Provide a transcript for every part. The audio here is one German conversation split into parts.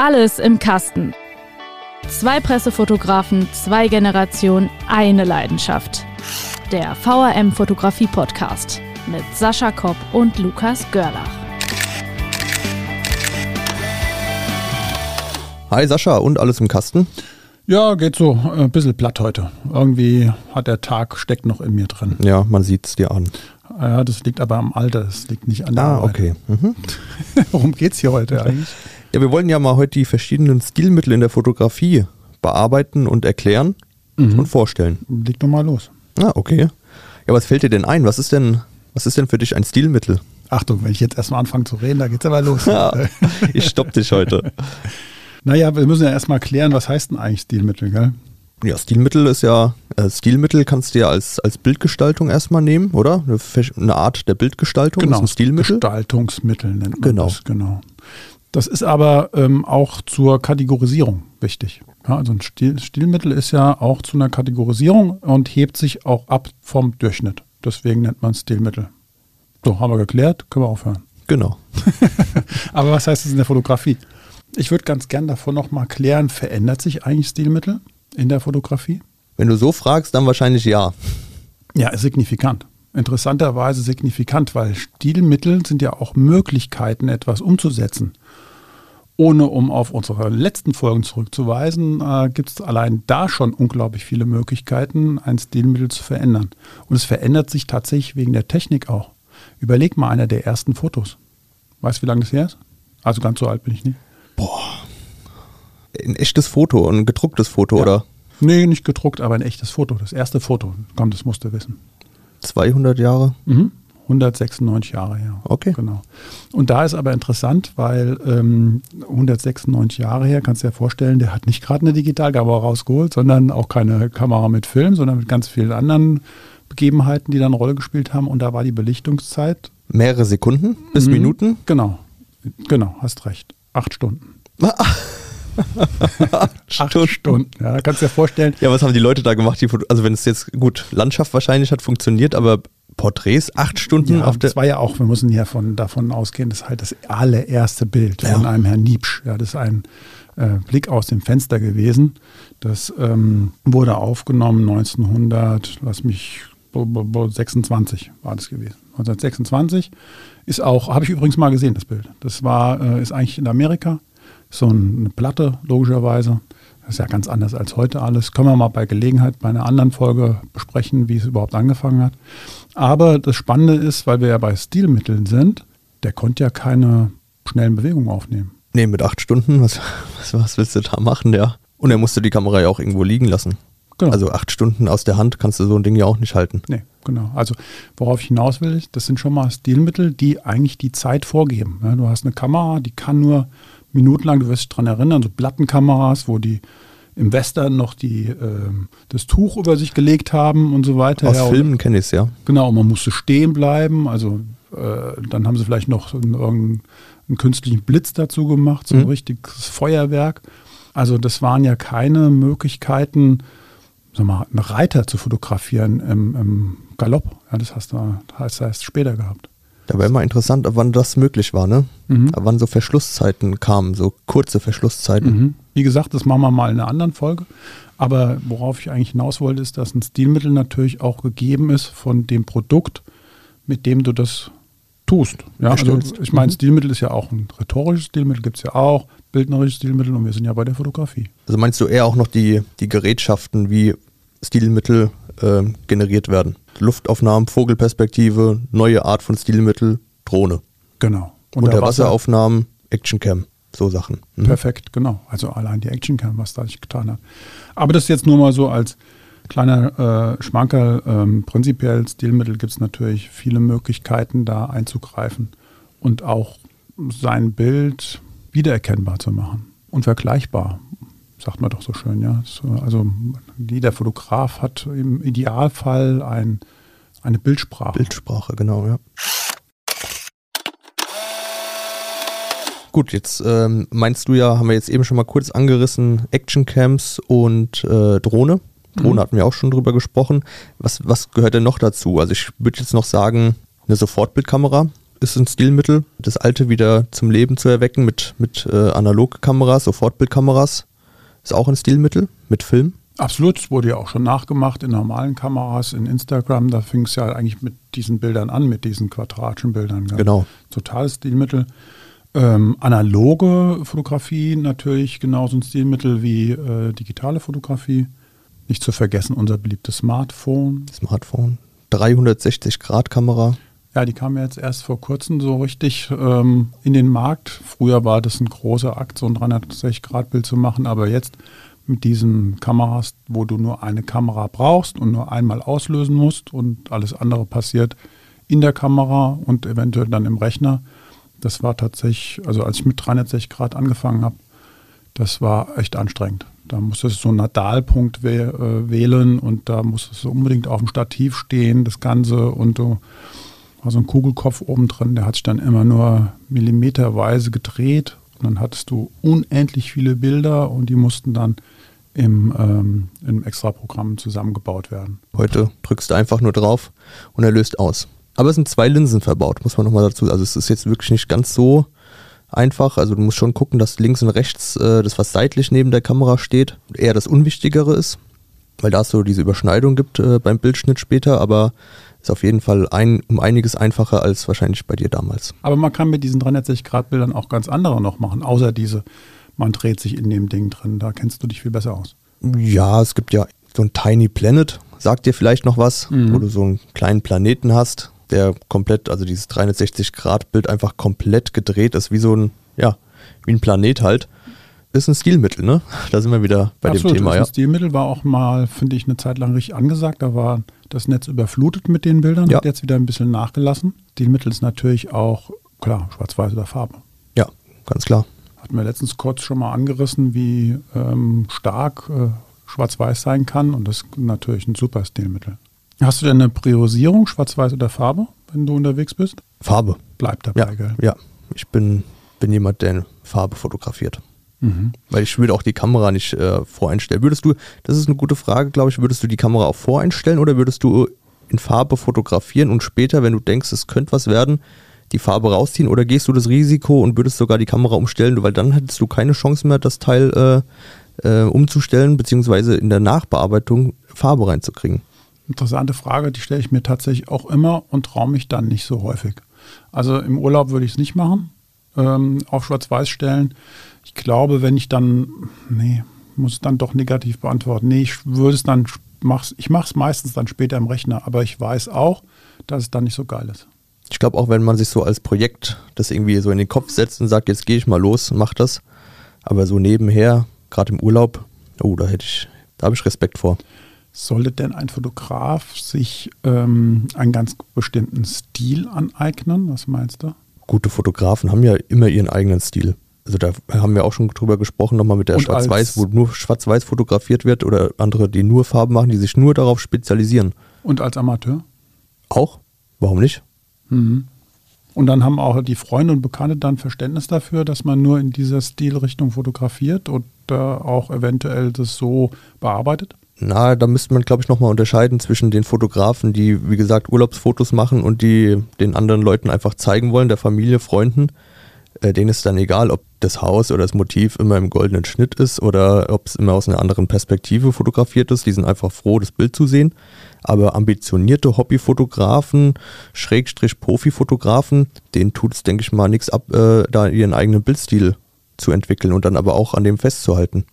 Alles im Kasten. Zwei Pressefotografen, zwei Generationen, eine Leidenschaft. Der VRM Fotografie Podcast mit Sascha Kopp und Lukas Görlach. Hi Sascha und alles im Kasten? Ja, geht so äh, ein bisschen platt heute. Irgendwie hat der Tag steckt noch in mir drin. Ja, man sieht es dir an. Ja, das liegt aber am Alter, das liegt nicht an der Ah, Arbeit. okay. Mhm. Worum geht's hier heute eigentlich? Ja, wir wollen ja mal heute die verschiedenen Stilmittel in der Fotografie bearbeiten und erklären Mhm. und vorstellen. Leg doch mal los. Ah, okay. Ja, was fällt dir denn ein? Was ist denn, was ist denn für dich ein Stilmittel? Achtung, wenn ich jetzt erstmal anfange zu reden, da geht's aber los. Ja, ich stopp dich heute. Naja, wir müssen ja erstmal klären, was heißt denn eigentlich Stilmittel, gell? Ja, Stilmittel ist ja, äh, Stilmittel kannst du ja als, als Bildgestaltung erstmal nehmen, oder? Eine, eine Art der Bildgestaltung ist ein Stilmittel. Gestaltungsmittel nennt man Genau. das, genau. Das ist aber ähm, auch zur Kategorisierung wichtig. Ja, also ein Stil, Stilmittel ist ja auch zu einer Kategorisierung und hebt sich auch ab vom Durchschnitt. Deswegen nennt man es Stilmittel. So, haben wir geklärt, können wir aufhören. Genau. Aber was heißt es in der Fotografie? Ich würde ganz gern davon nochmal klären, verändert sich eigentlich Stilmittel in der Fotografie? Wenn du so fragst, dann wahrscheinlich ja. Ja, signifikant. Interessanterweise signifikant, weil Stilmittel sind ja auch Möglichkeiten, etwas umzusetzen. Ohne um auf unsere letzten Folgen zurückzuweisen, äh, gibt es allein da schon unglaublich viele Möglichkeiten, ein Stilmittel zu verändern. Und es verändert sich tatsächlich wegen der Technik auch. Überleg mal einer der ersten Fotos. Weißt du, wie lange das her ist? Also ganz so alt bin ich nicht. Ein echtes Foto, ein gedrucktes Foto, Ja. oder? Nee, nicht gedruckt, aber ein echtes Foto. Das erste Foto. Komm, das musst du wissen. 200 Jahre? Mhm. 196 Jahre her. Okay. Genau. Und da ist aber interessant, weil ähm, 196 Jahre her, kannst du dir vorstellen, der hat nicht gerade eine Digitalkamera rausgeholt, sondern auch keine Kamera mit Film, sondern mit ganz vielen anderen Begebenheiten, die dann eine Rolle gespielt haben. Und da war die Belichtungszeit. Mehrere Sekunden bis Mhm. Minuten? Genau. Genau, hast recht. Acht Stunden. Acht Stunden. Ja, da kannst du dir vorstellen, Ja, was haben die Leute da gemacht? Die, also wenn es jetzt, gut, Landschaft wahrscheinlich hat funktioniert, aber Porträts, acht Stunden Ja, auf der... das war ja auch, wir müssen ja von, davon ausgehen, das ist halt das allererste Bild von Ja. einem Herrn Niepsch. Ja, das ist ein äh, Blick aus dem Fenster gewesen. Das ähm, wurde aufgenommen 1900, lass mich, bo- bo- bo- 26 war das gewesen. 1926 ist auch, habe ich übrigens mal gesehen, das Bild. Das war, äh, ist eigentlich in Amerika, so ein- eine Platte, logischerweise. Das ist ja ganz anders als heute alles. Können wir mal bei Gelegenheit bei einer anderen Folge besprechen, wie es überhaupt angefangen hat. Aber das Spannende ist, weil wir ja bei Stilmitteln sind, der konnte ja keine schnellen Bewegungen aufnehmen. Nee, mit acht Stunden, was, was, was willst du da machen, ja? Und er musste die Kamera ja auch irgendwo liegen lassen. Genau. Also acht Stunden aus der Hand kannst du so ein Ding ja auch nicht halten. Nee, genau. Also worauf ich hinaus will, das sind schon mal Stilmittel, die eigentlich die Zeit vorgeben. Ja, du hast eine Kamera, die kann nur minutenlang, du wirst dich daran erinnern, so Plattenkameras, wo die im Western noch die, ähm, das Tuch über sich gelegt haben und so weiter. Aus Ja, Filmen kenne ich es ja. Genau, man musste stehen bleiben. Also äh, dann haben sie vielleicht noch einen, irgendeinen künstlichen Blitz dazu gemacht, so ein Mhm. richtiges Feuerwerk. Also das waren ja keine Möglichkeiten, sag mal, einen Reiter zu fotografieren im, im Galopp. Ja, das hast du heißt, heißt später gehabt. Da wäre immer interessant, ab wann das möglich war, ne? Mhm. Ab wann so Verschlusszeiten kamen, so kurze Verschlusszeiten. Mhm. Wie gesagt, das machen wir mal in einer anderen Folge. Aber worauf ich eigentlich hinaus wollte, ist, dass ein Stilmittel natürlich auch gegeben ist von dem Produkt, mit dem du das tust. Ja, also ich meine, Mhm. Stilmittel ist ja auch ein rhetorisches Stilmittel, gibt es ja auch, bildnerisches Stilmittel und wir sind ja bei der Fotografie. Also meinst du eher auch noch die, die Gerätschaften, wie Stilmittel ähm, generiert werden? Luftaufnahmen, Vogelperspektive, neue Art von Stilmittel, Drohne. Genau. Unterwasseraufnahmen, Actioncam, so Sachen. Mhm. Perfekt, genau. Also allein die Actioncam, was da sich getan hat. Aber das jetzt nur mal so als kleiner äh, Schmankerl. Ähm, prinzipiell Stilmittel gibt es natürlich viele Möglichkeiten, da einzugreifen und auch sein Bild wiedererkennbar zu machen und vergleichbar, sagt man doch so schön. Ja? So, also jeder Fotograf hat im Idealfall ein, eine Bildsprache. Bildsprache, genau, ja. Gut, jetzt ähm, meinst du ja, haben wir jetzt eben schon mal kurz angerissen, Actioncams und äh, Drohne. Drohne Mhm. hatten wir auch schon drüber gesprochen. Was, was gehört denn noch dazu? Also ich würde jetzt noch sagen, eine Sofortbildkamera. ist ein Stilmittel, das alte wieder zum Leben zu erwecken mit, mit äh, Analogkameras, Sofortbildkameras. Ist auch ein Stilmittel mit Film. Absolut, es wurde ja auch schon nachgemacht in normalen Kameras, in Instagram. Da fing es ja eigentlich mit diesen Bildern an, mit diesen quadratischen Bildern. Genau. Totales Stilmittel. Ähm, analoge Fotografie natürlich genauso ein Stilmittel wie äh, digitale Fotografie. Nicht zu vergessen unser beliebtes Smartphone. Smartphone. 360-Grad-Kamera. Ja, die kam jetzt erst vor kurzem so richtig ähm, in den Markt. Früher war das ein großer Akt, so ein 360-Grad-Bild zu machen, aber jetzt mit diesen Kameras, wo du nur eine Kamera brauchst und nur einmal auslösen musst und alles andere passiert in der Kamera und eventuell dann im Rechner. Das war tatsächlich, also als ich mit 360 Grad angefangen habe, das war echt anstrengend. Da musstest du so einen Nadalpunkt äh, wählen und da musstest du unbedingt auf dem Stativ stehen, das Ganze und du war so ein Kugelkopf oben drin, der hat sich dann immer nur millimeterweise gedreht und dann hattest du unendlich viele Bilder und die mussten dann im, ähm, im Extra-Programm zusammengebaut werden. Heute drückst du einfach nur drauf und er löst aus. Aber es sind zwei Linsen verbaut, muss man nochmal dazu. Also es ist jetzt wirklich nicht ganz so einfach. Also du musst schon gucken, dass links und rechts äh, das, was seitlich neben der Kamera steht, eher das Unwichtigere ist, weil da es so diese Überschneidung gibt äh, beim Bildschnitt später, aber ist auf jeden Fall ein, um einiges einfacher als wahrscheinlich bei dir damals. Aber man kann mit diesen 360-Grad-Bildern auch ganz andere noch machen, außer diese man dreht sich in dem Ding drin. Da kennst du dich viel besser aus. Ja, es gibt ja so ein Tiny Planet, sagt dir vielleicht noch was, mhm. wo du so einen kleinen Planeten hast, der komplett, also dieses 360-Grad-Bild einfach komplett gedreht ist, wie so ein, ja, wie ein Planet halt. Ist ein Stilmittel, ne? Da sind wir wieder bei Absolut, dem Thema, ja. Ein Stilmittel war auch mal, finde ich, eine Zeit lang richtig angesagt. Da war das Netz überflutet mit den Bildern, ja. hat jetzt wieder ein bisschen nachgelassen. Stilmittel ist natürlich auch, klar, schwarz-weiß oder Farbe. Ja, ganz klar hatten wir letztens kurz schon mal angerissen, wie ähm, stark äh, Schwarz-Weiß sein kann. Und das ist natürlich ein super Stilmittel. Hast du denn eine Priorisierung, Schwarz-Weiß oder Farbe, wenn du unterwegs bist? Farbe. Bleibt dabei, ja, gell? Ja, ich bin, bin jemand, der Farbe fotografiert. Mhm. Weil ich würde auch die Kamera nicht äh, voreinstellen. Würdest du, das ist eine gute Frage, glaube ich, würdest du die Kamera auch voreinstellen oder würdest du in Farbe fotografieren und später, wenn du denkst, es könnte was werden, die Farbe rausziehen oder gehst du das Risiko und würdest sogar die Kamera umstellen, weil dann hättest du keine Chance mehr, das Teil äh, äh, umzustellen, beziehungsweise in der Nachbearbeitung Farbe reinzukriegen? Interessante Frage, die stelle ich mir tatsächlich auch immer und traue mich dann nicht so häufig. Also im Urlaub würde ich es nicht machen, ähm, auf Schwarz-Weiß stellen. Ich glaube, wenn ich dann, nee, muss es dann doch negativ beantworten. Nee, ich würde es dann, mach's, ich mache es meistens dann später im Rechner, aber ich weiß auch, dass es dann nicht so geil ist. Ich glaube auch, wenn man sich so als Projekt das irgendwie so in den Kopf setzt und sagt, jetzt gehe ich mal los und mach das, aber so nebenher, gerade im Urlaub, oh, da hätte ich, da habe ich Respekt vor. Sollte denn ein Fotograf sich ähm, einen ganz bestimmten Stil aneignen? Was meinst du? Gute Fotografen haben ja immer ihren eigenen Stil. Also da haben wir auch schon drüber gesprochen, nochmal mit der Schwarz-Weiß, wo nur Schwarz-Weiß fotografiert wird oder andere, die nur Farben machen, die sich nur darauf spezialisieren. Und als Amateur? Auch? Warum nicht? Mhm. Und dann haben auch die Freunde und Bekannte dann Verständnis dafür, dass man nur in dieser Stilrichtung fotografiert und äh, auch eventuell das so bearbeitet? Na, da müsste man, glaube ich, nochmal unterscheiden zwischen den Fotografen, die, wie gesagt, Urlaubsfotos machen und die den anderen Leuten einfach zeigen wollen, der Familie, Freunden. Äh, denen ist dann egal, ob das Haus oder das Motiv immer im goldenen Schnitt ist oder ob es immer aus einer anderen Perspektive fotografiert ist. Die sind einfach froh, das Bild zu sehen. Aber ambitionierte Hobbyfotografen, Schrägstrich Profifotografen, denen tut es, denke ich mal, nichts ab, äh, da ihren eigenen Bildstil zu entwickeln und dann aber auch an dem festzuhalten.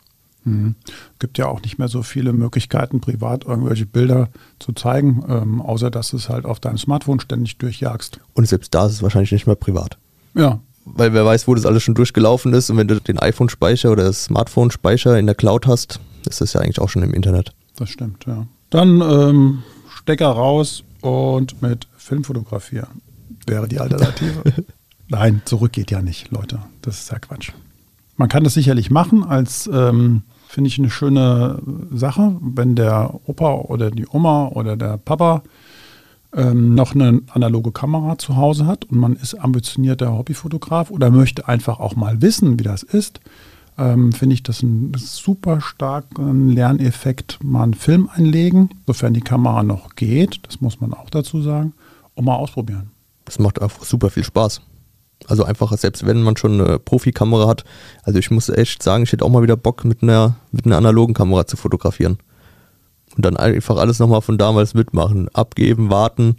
Mhm. Gibt ja auch nicht mehr so viele Möglichkeiten, privat irgendwelche Bilder zu zeigen, ähm, außer dass du es halt auf deinem Smartphone ständig durchjagst. Und selbst da ist es wahrscheinlich nicht mehr privat. Ja. Weil wer weiß, wo das alles schon durchgelaufen ist und wenn du den iPhone-Speicher oder das Smartphone-Speicher in der Cloud hast, ist das ja eigentlich auch schon im Internet. Das stimmt, ja. Dann ähm, Stecker raus und mit Film fotografieren. Wäre die Alternative. Nein, zurück geht ja nicht, Leute. Das ist ja Quatsch. Man kann das sicherlich machen als, ähm, finde ich, eine schöne Sache, wenn der Opa oder die Oma oder der Papa ähm, noch eine analoge Kamera zu Hause hat und man ist ambitionierter Hobbyfotograf oder möchte einfach auch mal wissen, wie das ist ähm, finde ich das einen super starken Lerneffekt, mal einen Film einlegen, sofern die Kamera noch geht, das muss man auch dazu sagen, und mal ausprobieren. Das macht einfach super viel Spaß. Also einfach, selbst wenn man schon eine Profikamera hat, also ich muss echt sagen, ich hätte auch mal wieder Bock, mit einer, mit einer analogen Kamera zu fotografieren. Und dann einfach alles nochmal von damals mitmachen. Abgeben, warten,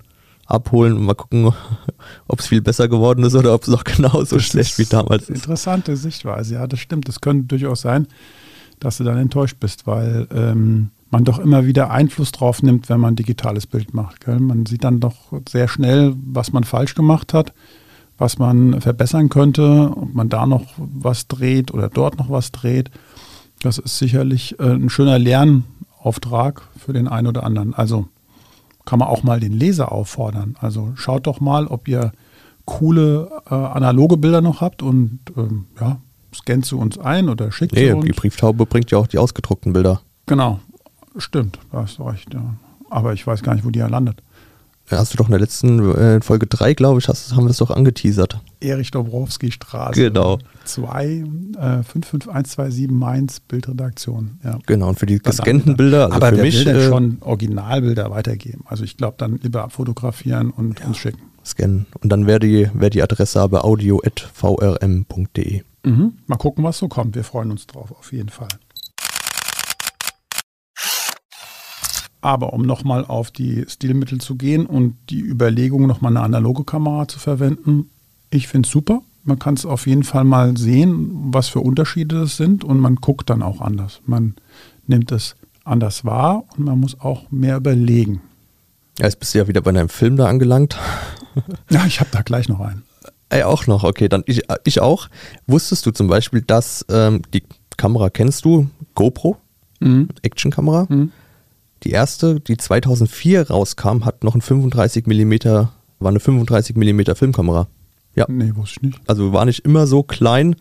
abholen und mal gucken, ob es viel besser geworden ist oder ob es noch genauso das schlecht wie damals ist. Interessante Sichtweise, ja, das stimmt. Das könnte durchaus sein, dass du dann enttäuscht bist, weil ähm, man doch immer wieder Einfluss drauf nimmt, wenn man ein digitales Bild macht. Gell? Man sieht dann doch sehr schnell, was man falsch gemacht hat, was man verbessern könnte, ob man da noch was dreht oder dort noch was dreht. Das ist sicherlich äh, ein schöner Lernauftrag für den einen oder anderen. Also kann man auch mal den Leser auffordern. Also schaut doch mal, ob ihr coole äh, analoge Bilder noch habt und ähm, ja, scannt sie uns ein oder schickt nee, sie uns. Die Brieftaube bringt ja auch die ausgedruckten Bilder. Genau, stimmt, da hast du recht. Ja. Aber ich weiß gar nicht, wo die ja landet. Hast du doch in der letzten äh, Folge 3, glaube ich, hast, haben wir es doch angeteasert. Erich Dobrowski Straße. Genau. 2, äh, 55127 Mainz, Bildredaktion. Ja. Genau, und für die gescannten Bilder, also Aber für mich. Will äh, schon Originalbilder weitergeben. Also ich glaube, dann lieber abfotografieren und ja, uns schicken. Scannen. Und dann wäre die, wär die Adresse aber audio.vrm.de. Mhm. Mal gucken, was so kommt. Wir freuen uns drauf, auf jeden Fall. Aber um nochmal auf die Stilmittel zu gehen und die Überlegung, nochmal eine analoge Kamera zu verwenden, ich finde es super. Man kann es auf jeden Fall mal sehen, was für Unterschiede es sind und man guckt dann auch anders. Man nimmt es anders wahr und man muss auch mehr überlegen. Ja, jetzt bist du ja wieder bei deinem Film da angelangt. ja, ich habe da gleich noch einen. Ey, auch noch, okay, dann ich, ich auch. Wusstest du zum Beispiel, dass ähm, die Kamera kennst du, GoPro, mhm. Actionkamera? Mhm. Die erste, die 2004 rauskam, hat noch ein 35 mm, war eine 35 mm Filmkamera. Ja. Nee, wusste ich nicht. Also war nicht immer so klein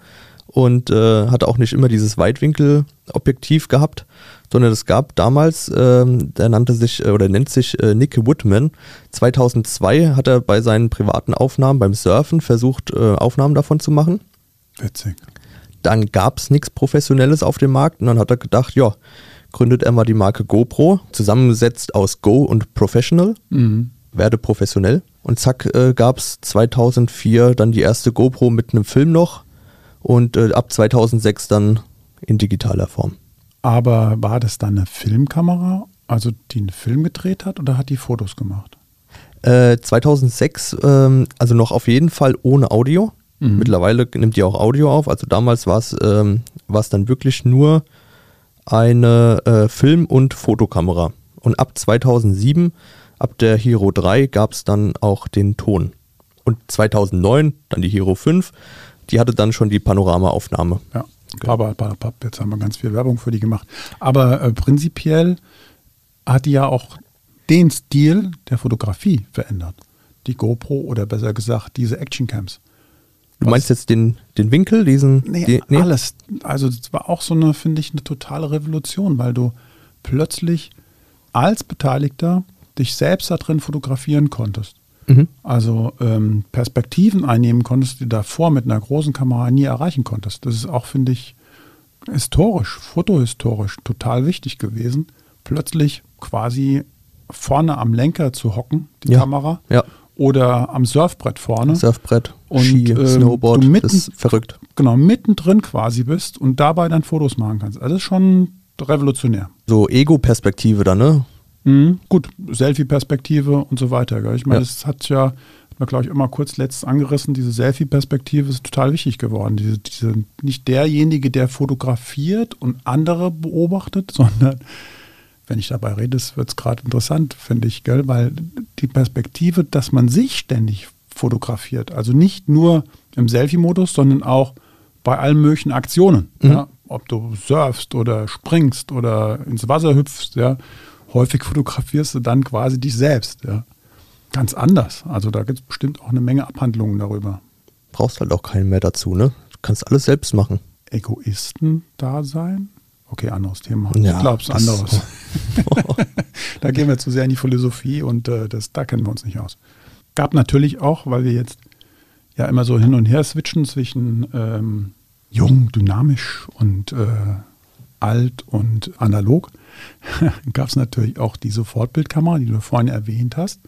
und äh, hatte auch nicht immer dieses Weitwinkelobjektiv gehabt, sondern es gab damals, ähm, der nannte sich äh, oder nennt sich äh, Nick Woodman. 2002 hat er bei seinen privaten Aufnahmen beim Surfen versucht, äh, Aufnahmen davon zu machen. Witzig. Dann gab es nichts Professionelles auf dem Markt und dann hat er gedacht, ja, gründet er mal die Marke GoPro, zusammengesetzt aus Go und Professional. Mhm. Werde professionell. Und zack, äh, gab es 2004 dann die erste GoPro mit einem Film noch und äh, ab 2006 dann in digitaler Form. Aber war das dann eine Filmkamera, also die einen Film gedreht hat oder hat die Fotos gemacht? Äh, 2006, ähm, also noch auf jeden Fall ohne Audio. Mhm. Mittlerweile nimmt die auch Audio auf. Also damals war es ähm, dann wirklich nur eine äh, Film- und Fotokamera. Und ab 2007, ab der Hero 3, gab es dann auch den Ton. Und 2009 dann die Hero 5, die hatte dann schon die Panoramaaufnahme. Ja, aber jetzt haben wir ganz viel Werbung für die gemacht. Aber äh, prinzipiell hat die ja auch den Stil der Fotografie verändert. Die GoPro oder besser gesagt diese Actioncams. Du meinst jetzt den, den Winkel, diesen? Nee, die, nee, alles. Also das war auch so eine, finde ich, eine totale Revolution, weil du plötzlich als Beteiligter dich selbst da drin fotografieren konntest. Mhm. Also ähm, Perspektiven einnehmen konntest, die davor mit einer großen Kamera nie erreichen konntest. Das ist auch, finde ich, historisch, fotohistorisch total wichtig gewesen, plötzlich quasi vorne am Lenker zu hocken, die ja. Kamera, ja oder am Surfbrett vorne. Surfbrett, und, Ski, ähm, Snowboard, du mitten, das ist verrückt. Genau, mittendrin quasi bist und dabei dann Fotos machen kannst. Also das ist schon revolutionär. So Ego-Perspektive dann, ne? Mhm, gut, Selfie-Perspektive und so weiter. Gell? Ich meine, ja. das hat ja, hat man glaube ich immer kurz letztens angerissen, diese Selfie-Perspektive ist total wichtig geworden. Diese, diese, nicht derjenige, der fotografiert und andere beobachtet, sondern wenn ich dabei rede, wird es gerade interessant, finde ich, gell? weil die Perspektive, dass man sich ständig fotografiert, also nicht nur im Selfie-Modus, sondern auch bei allen möglichen Aktionen, mhm. ja? ob du surfst oder springst oder ins Wasser hüpfst, ja, häufig fotografierst du dann quasi dich selbst, ja. Ganz anders. Also da gibt es bestimmt auch eine Menge Abhandlungen darüber. Brauchst halt auch keinen mehr dazu, ne? Du kannst alles selbst machen. Egoisten da sein? Okay, anderes Thema. Ja, ich glaube, es anderes. da gehen wir zu sehr in die Philosophie und äh, das, da kennen wir uns nicht aus. Gab natürlich auch, weil wir jetzt ja immer so hin und her switchen zwischen ähm, jung, dynamisch und äh, alt und analog, gab es natürlich auch die Sofortbildkamera, die du vorhin erwähnt hast.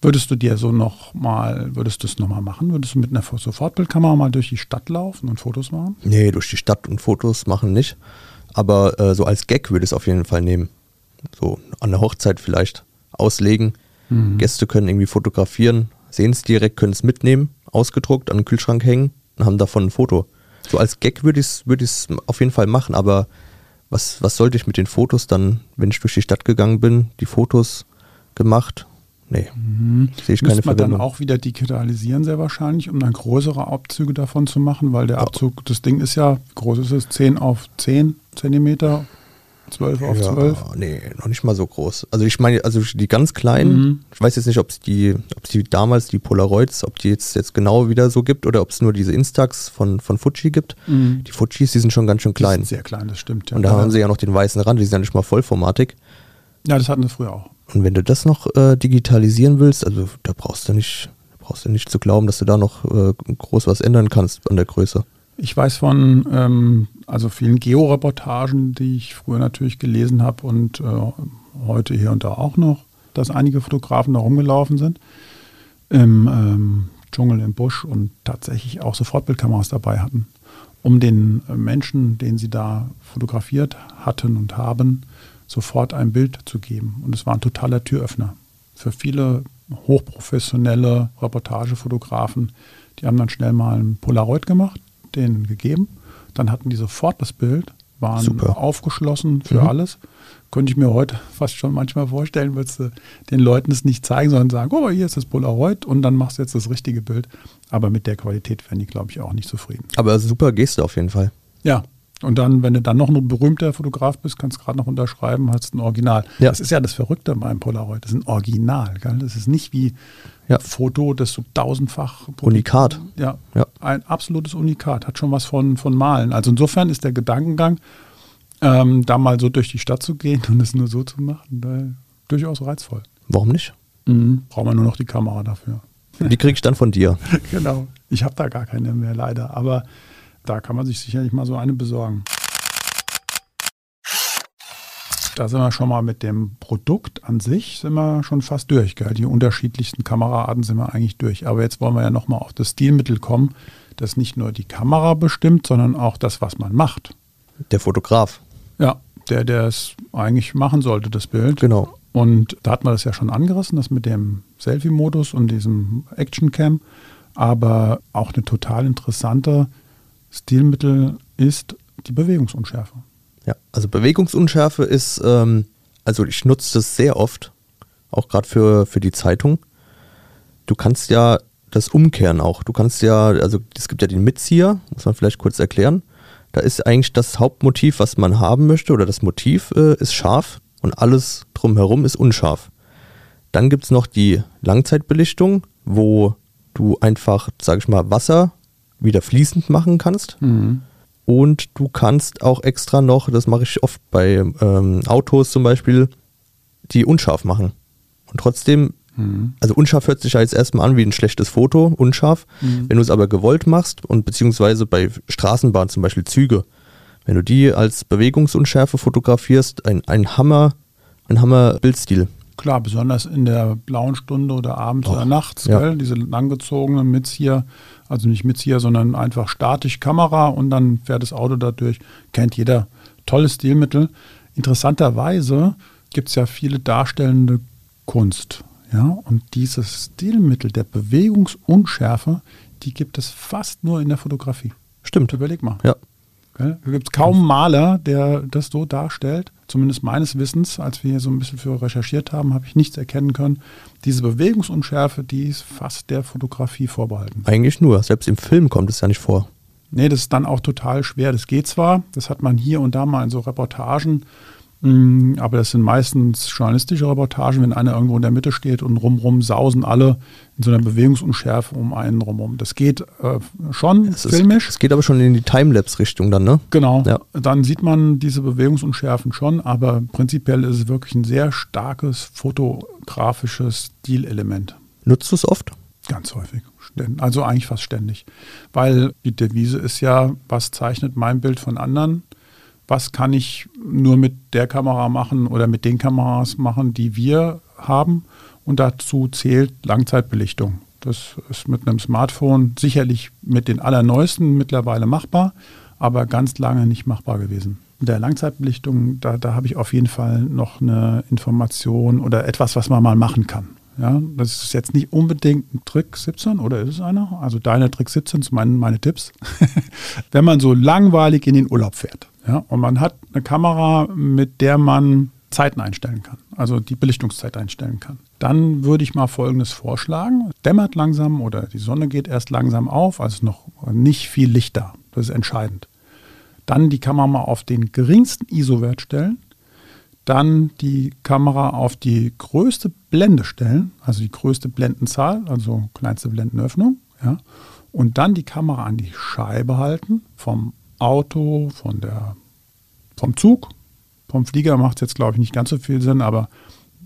Würdest du dir so noch mal, würdest du es nochmal machen? Würdest du mit einer Sofortbildkamera mal durch die Stadt laufen und Fotos machen? Nee, durch die Stadt und Fotos machen nicht. Aber äh, so als Gag würde ich es auf jeden Fall nehmen. So an der Hochzeit vielleicht auslegen. Mhm. Gäste können irgendwie fotografieren, sehen es direkt, können es mitnehmen, ausgedruckt, an den Kühlschrank hängen und haben davon ein Foto. So als Gag würde ich es würd auf jeden Fall machen, aber was, was sollte ich mit den Fotos dann, wenn ich durch die Stadt gegangen bin, die Fotos gemacht? Nee, mhm. sehe ich keine Müsste man dann auch wieder digitalisieren, sehr wahrscheinlich, um dann größere Abzüge davon zu machen, weil der Abzug, das Ding ist ja, wie groß ist es? 10 auf 10 Zentimeter 12 auf ja, 12? Nee, noch nicht mal so groß. Also ich meine, also die ganz kleinen, mhm. ich weiß jetzt nicht, ob es die, ob die damals die Polaroids, ob die jetzt, jetzt genau wieder so gibt oder ob es nur diese Instax von, von Fuji gibt. Mhm. Die Fujis, die sind schon ganz schön klein. Die sind sehr klein, das stimmt. Ja. Und da ja. haben sie ja noch den weißen Rand, die sind ja nicht mal vollformatig. Ja, das hatten wir früher auch. Und wenn du das noch äh, digitalisieren willst, also da brauchst du nicht, brauchst du nicht zu glauben, dass du da noch äh, groß was ändern kannst an der Größe. Ich weiß von ähm, also vielen Georeportagen, die ich früher natürlich gelesen habe und äh, heute hier und da auch noch, dass einige Fotografen da rumgelaufen sind im ähm, Dschungel, im Busch und tatsächlich auch Sofortbildkameras dabei hatten, um den Menschen, den sie da fotografiert hatten und haben, sofort ein Bild zu geben. Und es war ein totaler Türöffner für viele hochprofessionelle Reportagefotografen. Die haben dann schnell mal ein Polaroid gemacht, denen gegeben dann hatten die sofort das Bild, waren Super. aufgeschlossen für mhm. alles. Könnte ich mir heute fast schon manchmal vorstellen, würdest du den Leuten es nicht zeigen, sondern sagen, oh, hier ist das Polaroid und dann machst du jetzt das richtige Bild. Aber mit der Qualität wären die, glaube ich, auch nicht zufrieden. Aber super Geste auf jeden Fall. Ja, und dann, wenn du dann noch ein berühmter Fotograf bist, kannst du gerade noch unterschreiben, hast ein Original. Ja. Das ist ja das Verrückte beim Polaroid. Das ist ein Original. Gell? Das ist nicht wie ja. Foto, das so tausendfach. Unikat. Ja, ja, ein absolutes Unikat. Hat schon was von, von Malen. Also insofern ist der Gedankengang, ähm, da mal so durch die Stadt zu gehen und es nur so zu machen, durchaus reizvoll. Warum nicht? Mhm. Braucht man nur noch die Kamera dafür. Die krieg ich dann von dir. genau. Ich habe da gar keine mehr leider. Aber da kann man sich sicherlich mal so eine besorgen. Da sind wir schon mal mit dem Produkt an sich, sind wir schon fast durch. Gell? Die unterschiedlichsten Kameraarten sind wir eigentlich durch. Aber jetzt wollen wir ja nochmal auf das Stilmittel kommen, das nicht nur die Kamera bestimmt, sondern auch das, was man macht. Der Fotograf. Ja, der, der es eigentlich machen sollte, das Bild. Genau. Und da hat man das ja schon angerissen, das mit dem Selfie-Modus und diesem Action-Cam. Aber auch eine total interessante Stilmittel ist die Bewegungsunschärfe. Ja, also Bewegungsunschärfe ist, ähm, also ich nutze das sehr oft, auch gerade für, für die Zeitung. Du kannst ja das umkehren auch. Du kannst ja, also es gibt ja den Mitzieher, muss man vielleicht kurz erklären. Da ist eigentlich das Hauptmotiv, was man haben möchte, oder das Motiv äh, ist scharf und alles drumherum ist unscharf. Dann gibt es noch die Langzeitbelichtung, wo du einfach, sag ich mal, Wasser wieder fließend machen kannst. Mhm. Und du kannst auch extra noch, das mache ich oft bei ähm, Autos zum Beispiel, die unscharf machen. Und trotzdem, mhm. also unscharf hört sich ja jetzt erstmal an wie ein schlechtes Foto, unscharf. Mhm. Wenn du es aber gewollt machst und beziehungsweise bei Straßenbahn zum Beispiel Züge, wenn du die als Bewegungsunschärfe fotografierst, ein, ein Hammer, ein Hammer-Bildstil. Klar, besonders in der blauen Stunde oder abends oh, oder nachts, ja. gell? diese langgezogenen Mitzieher, also nicht Mitzieher, sondern einfach statisch Kamera und dann fährt das Auto dadurch. Kennt jeder. Tolles Stilmittel. Interessanterweise gibt es ja viele darstellende Kunst. Ja? Und dieses Stilmittel der Bewegungsunschärfe, die gibt es fast nur in der Fotografie. Stimmt. Überleg mal. Ja. Da gibt es kaum einen Maler, der das so darstellt. Zumindest meines Wissens, als wir hier so ein bisschen für recherchiert haben, habe ich nichts erkennen können. Diese Bewegungsunschärfe, die ist fast der Fotografie vorbehalten. Eigentlich nur. Selbst im Film kommt es ja nicht vor. Nee, das ist dann auch total schwer. Das geht zwar, das hat man hier und da mal in so Reportagen aber das sind meistens journalistische Reportagen, wenn einer irgendwo in der Mitte steht und rumrum sausen alle in so einer Bewegungsunschärfe um einen rumrum. Das geht äh, schon es filmisch. Es geht aber schon in die Timelapse-Richtung dann, ne? Genau. Ja. Dann sieht man diese Bewegungsunschärfen schon, aber prinzipiell ist es wirklich ein sehr starkes fotografisches Stilelement. Nutzt du es oft? Ganz häufig. Also eigentlich fast ständig. Weil die Devise ist ja, was zeichnet mein Bild von anderen? Was kann ich nur mit der Kamera machen oder mit den Kameras machen, die wir haben und dazu zählt Langzeitbelichtung. Das ist mit einem Smartphone sicherlich mit den allerneuesten mittlerweile machbar, aber ganz lange nicht machbar gewesen. Der Langzeitbelichtung, da, da habe ich auf jeden Fall noch eine Information oder etwas, was man mal machen kann. Ja, das ist jetzt nicht unbedingt ein Trick 17 oder ist es einer? Also deine Trick 17 sind meine, meine Tipps. Wenn man so langweilig in den Urlaub fährt ja, und man hat eine Kamera, mit der man Zeiten einstellen kann, also die Belichtungszeit einstellen kann, dann würde ich mal Folgendes vorschlagen. Dämmert langsam oder die Sonne geht erst langsam auf, also noch nicht viel Licht da. Das ist entscheidend. Dann die Kamera mal auf den geringsten ISO-Wert stellen dann die Kamera auf die größte Blende stellen, also die größte Blendenzahl, also kleinste Blendenöffnung, ja, und dann die Kamera an die Scheibe halten, vom Auto, von der, vom Zug, vom Flieger macht es jetzt, glaube ich, nicht ganz so viel Sinn, aber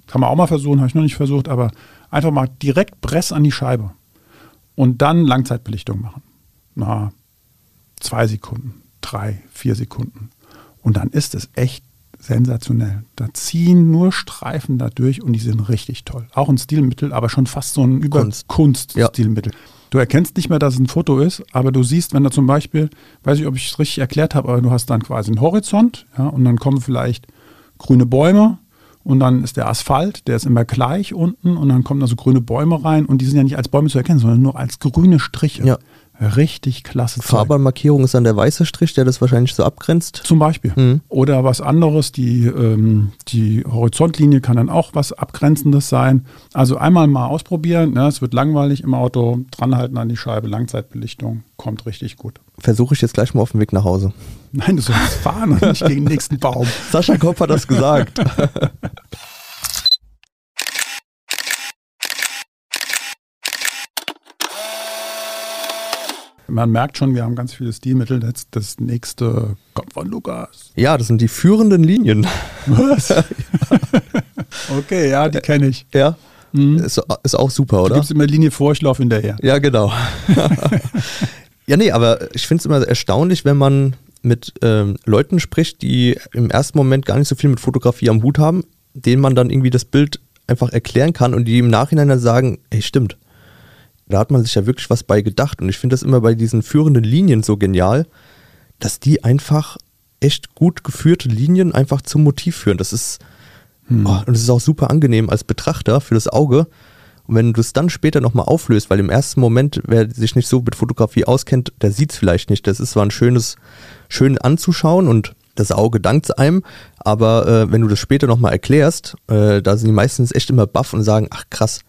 kann man auch mal versuchen, habe ich noch nicht versucht, aber einfach mal direkt Press an die Scheibe und dann Langzeitbelichtung machen. Na, zwei Sekunden, drei, vier Sekunden. Und dann ist es echt sensationell. Da ziehen nur Streifen da durch und die sind richtig toll. Auch ein Stilmittel, aber schon fast so ein Über-Kunst-Stilmittel. Ja. Du erkennst nicht mehr, dass es ein Foto ist, aber du siehst, wenn da zum Beispiel, weiß ich, ob ich es richtig erklärt habe, aber du hast dann quasi einen Horizont, ja, und dann kommen vielleicht grüne Bäume und dann ist der Asphalt, der ist immer gleich unten und dann kommen da so grüne Bäume rein und die sind ja nicht als Bäume zu erkennen, sondern nur als grüne Striche. Ja. Richtig klasse Zeug. Fahrbahnmarkierung ist dann der weiße Strich, der das wahrscheinlich so abgrenzt. Zum Beispiel. Mhm. Oder was anderes, die, ähm, die Horizontlinie kann dann auch was Abgrenzendes sein. Also einmal mal ausprobieren, ne? es wird langweilig im Auto, dranhalten an die Scheibe, Langzeitbelichtung, kommt richtig gut. Versuche ich jetzt gleich mal auf dem Weg nach Hause. Nein, du sollst fahren und nicht gegen den nächsten Baum. Sascha Kopf hat das gesagt. Man merkt schon, wir haben ganz viele Stilmittel. Das, das nächste kommt von Lukas. Ja, das sind die führenden Linien. Was? okay, ja, die kenne ich. Ja. Mhm. Ist, ist, auch super, oder? Du gibst immer Linie vor, ich laufe hinterher. Ja, genau. ja, nee, aber ich finde es immer erstaunlich, wenn man mit ähm, Leuten spricht, die im ersten Moment gar nicht so viel mit Fotografie am Hut haben, denen man dann irgendwie das Bild einfach erklären kann und die im Nachhinein dann sagen, hey, stimmt, da hat man sich ja wirklich was bei gedacht. Und ich finde das immer bei diesen führenden Linien so genial, dass die einfach echt gut geführte Linien einfach zum Motiv führen. Das ist, hm. oh, und es ist auch super angenehm als Betrachter für das Auge. Und wenn du es dann später nochmal auflöst, weil im ersten Moment, wer sich nicht so mit Fotografie auskennt, der sieht es vielleicht nicht. Das ist zwar ein schönes, schön anzuschauen und das Auge dankt einem, aber äh, wenn du das später nochmal erklärst, äh, da sind die meistens echt immer baff und sagen, ach krass,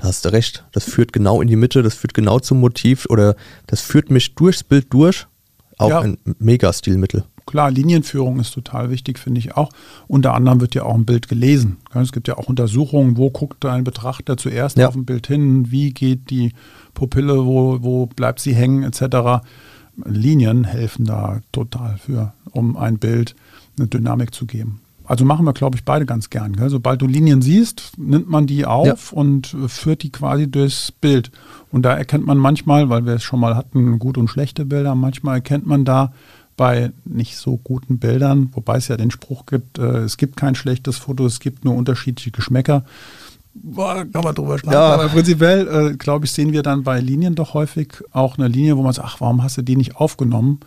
da hast du recht. Das führt genau in die Mitte, das führt genau zum Motiv oder das führt mich durchs Bild durch. Auch ja. ein Mega-Stilmittel. Klar, Linienführung ist total wichtig, finde ich auch. Unter anderem wird ja auch ein Bild gelesen. Es gibt ja auch Untersuchungen, wo guckt ein Betrachter zuerst ja. auf ein Bild hin, wie geht die Pupille, wo, wo bleibt sie hängen, etc. Linien helfen da total für, um ein Bild eine Dynamik zu geben. Also machen wir, glaube ich, beide ganz gern. Gell? Sobald du Linien siehst, nimmt man die auf ja. und führt die quasi durchs Bild. Und da erkennt man manchmal, weil wir es schon mal hatten, gute und schlechte Bilder, manchmal erkennt man da bei nicht so guten Bildern, wobei es ja den Spruch gibt, äh, es gibt kein schlechtes Foto, es gibt nur unterschiedliche Geschmäcker. Boah, kann man drüber sprechen. Ja. Aber prinzipiell, äh, glaube ich, sehen wir dann bei Linien doch häufig auch eine Linie, wo man sagt, ach, warum hast du die nicht aufgenommen?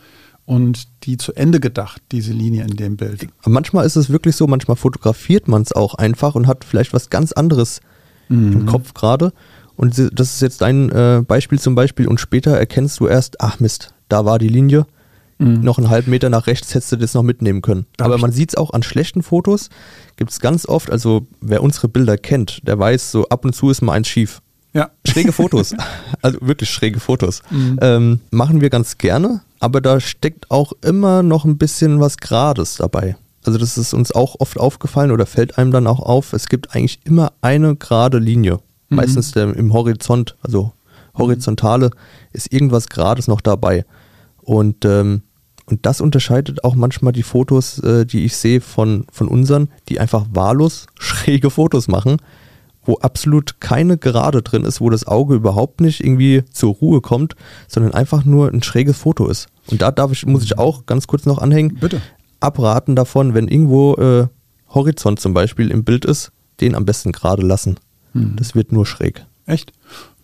Und die zu Ende gedacht, diese Linie in dem Bild. Manchmal ist es wirklich so, manchmal fotografiert man es auch einfach und hat vielleicht was ganz anderes mhm. im Kopf gerade. Und das ist jetzt dein äh, Beispiel zum Beispiel und später erkennst du erst, ach Mist, da war die Linie. Mhm. Noch einen halben Meter nach rechts hättest du das noch mitnehmen können. Darf Aber man sieht es auch an schlechten Fotos, gibt es ganz oft, also wer unsere Bilder kennt, der weiß, so ab und zu ist mal eins schief. Ja. Schräge Fotos, also wirklich schräge Fotos, mhm. ähm, machen wir ganz gerne, aber da steckt auch immer noch ein bisschen was Grades dabei. Also das ist uns auch oft aufgefallen oder fällt einem dann auch auf, es gibt eigentlich immer eine gerade Linie. Mhm. Meistens im Horizont, also horizontale, ist irgendwas Grades noch dabei. Und, ähm, und das unterscheidet auch manchmal die Fotos, äh, die ich sehe von, von unseren, die einfach wahllos schräge Fotos machen wo absolut keine Gerade drin ist, wo das Auge überhaupt nicht irgendwie zur Ruhe kommt, sondern einfach nur ein schräges Foto ist. Und da darf ich, muss ich auch ganz kurz noch anhängen. Bitte. Abraten davon, wenn irgendwo äh, Horizont zum Beispiel im Bild ist, den am besten gerade lassen. Hm. Das wird nur schräg. Echt?